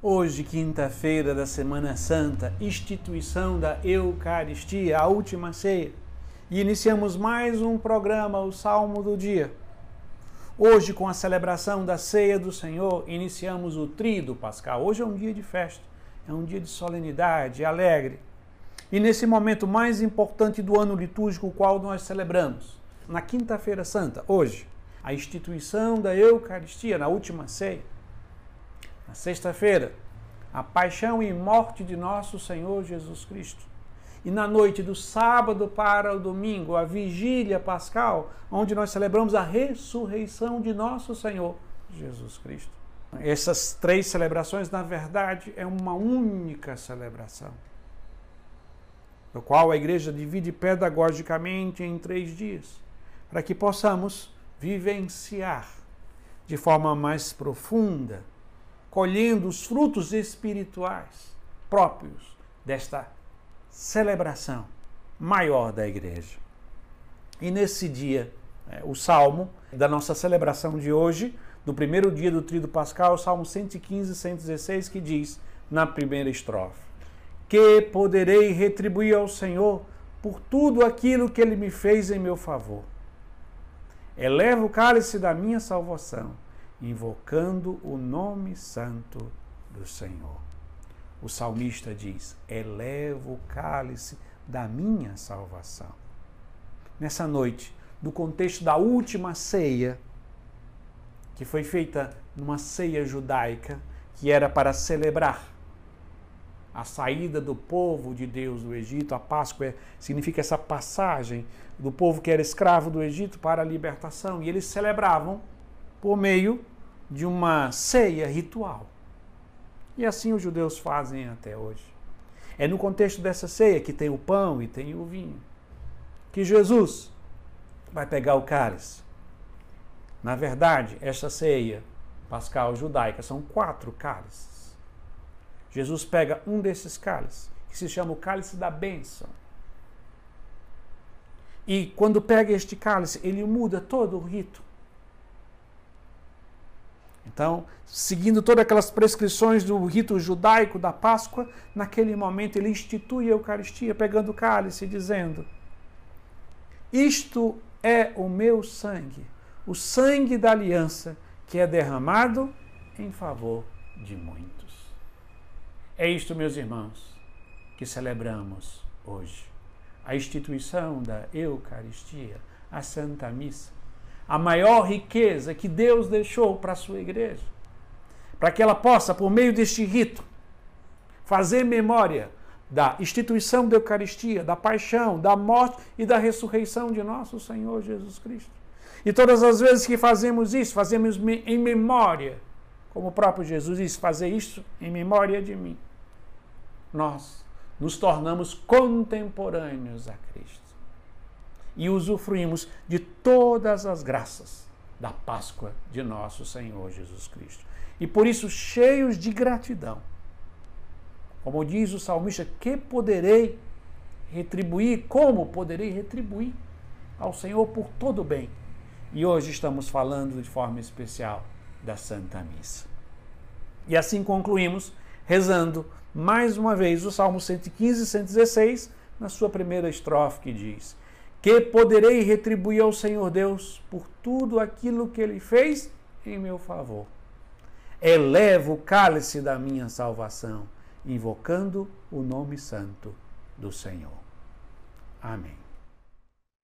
Hoje, quinta-feira da Semana Santa, instituição da Eucaristia, a última ceia. E iniciamos mais um programa, o Salmo do Dia. Hoje, com a celebração da ceia do Senhor, iniciamos o Tríduo Pascal. Hoje é um dia de festa, é um dia de solenidade, alegre. E nesse momento mais importante do ano litúrgico, o qual nós celebramos, na Quinta-feira Santa, hoje, a instituição da Eucaristia, na última ceia na sexta-feira, a paixão e morte de nosso Senhor Jesus Cristo. E na noite do sábado para o domingo, a vigília pascal, onde nós celebramos a ressurreição de nosso Senhor Jesus Cristo. Essas três celebrações, na verdade, é uma única celebração, no qual a igreja divide pedagogicamente em três dias, para que possamos vivenciar de forma mais profunda colhendo os frutos espirituais próprios desta celebração maior da igreja. E nesse dia, é, o salmo da nossa celebração de hoje, do primeiro dia do Tríduo Pascal, o salmo 115, 116, que diz na primeira estrofe: Que poderei retribuir ao Senhor por tudo aquilo que ele me fez em meu favor. Eleva o cálice da minha salvação invocando o nome santo do Senhor. O salmista diz: Elevo o cálice da minha salvação. Nessa noite, no contexto da última ceia, que foi feita numa ceia judaica, que era para celebrar a saída do povo de Deus do Egito, a Páscoa significa essa passagem do povo que era escravo do Egito para a libertação, e eles celebravam por meio de uma ceia ritual. E assim os judeus fazem até hoje. É no contexto dessa ceia que tem o pão e tem o vinho que Jesus vai pegar o cálice. Na verdade, esta ceia pascal judaica são quatro cálices. Jesus pega um desses cálices, que se chama o cálice da bênção. E quando pega este cálice, ele muda todo o rito. Então, seguindo todas aquelas prescrições do rito judaico da Páscoa, naquele momento ele institui a Eucaristia, pegando o cálice e dizendo: Isto é o meu sangue, o sangue da aliança que é derramado em favor de muitos. É isto, meus irmãos, que celebramos hoje. A instituição da Eucaristia, a Santa Missa a maior riqueza que Deus deixou para a sua igreja, para que ela possa, por meio deste rito, fazer memória da instituição da Eucaristia, da paixão, da morte e da ressurreição de nosso Senhor Jesus Cristo. E todas as vezes que fazemos isso, fazemos em memória, como o próprio Jesus disse, fazer isso em memória de mim. Nós nos tornamos contemporâneos a Cristo e usufruímos de todas as graças da Páscoa de nosso Senhor Jesus Cristo. E por isso, cheios de gratidão, como diz o salmista, que poderei retribuir, como poderei retribuir ao Senhor por todo o bem. E hoje estamos falando de forma especial da Santa Missa. E assim concluímos rezando mais uma vez o Salmo 115 e 116 na sua primeira estrofe que diz: que poderei retribuir ao Senhor Deus por tudo aquilo que ele fez em meu favor. Elevo o cálice da minha salvação, invocando o nome santo do Senhor. Amém.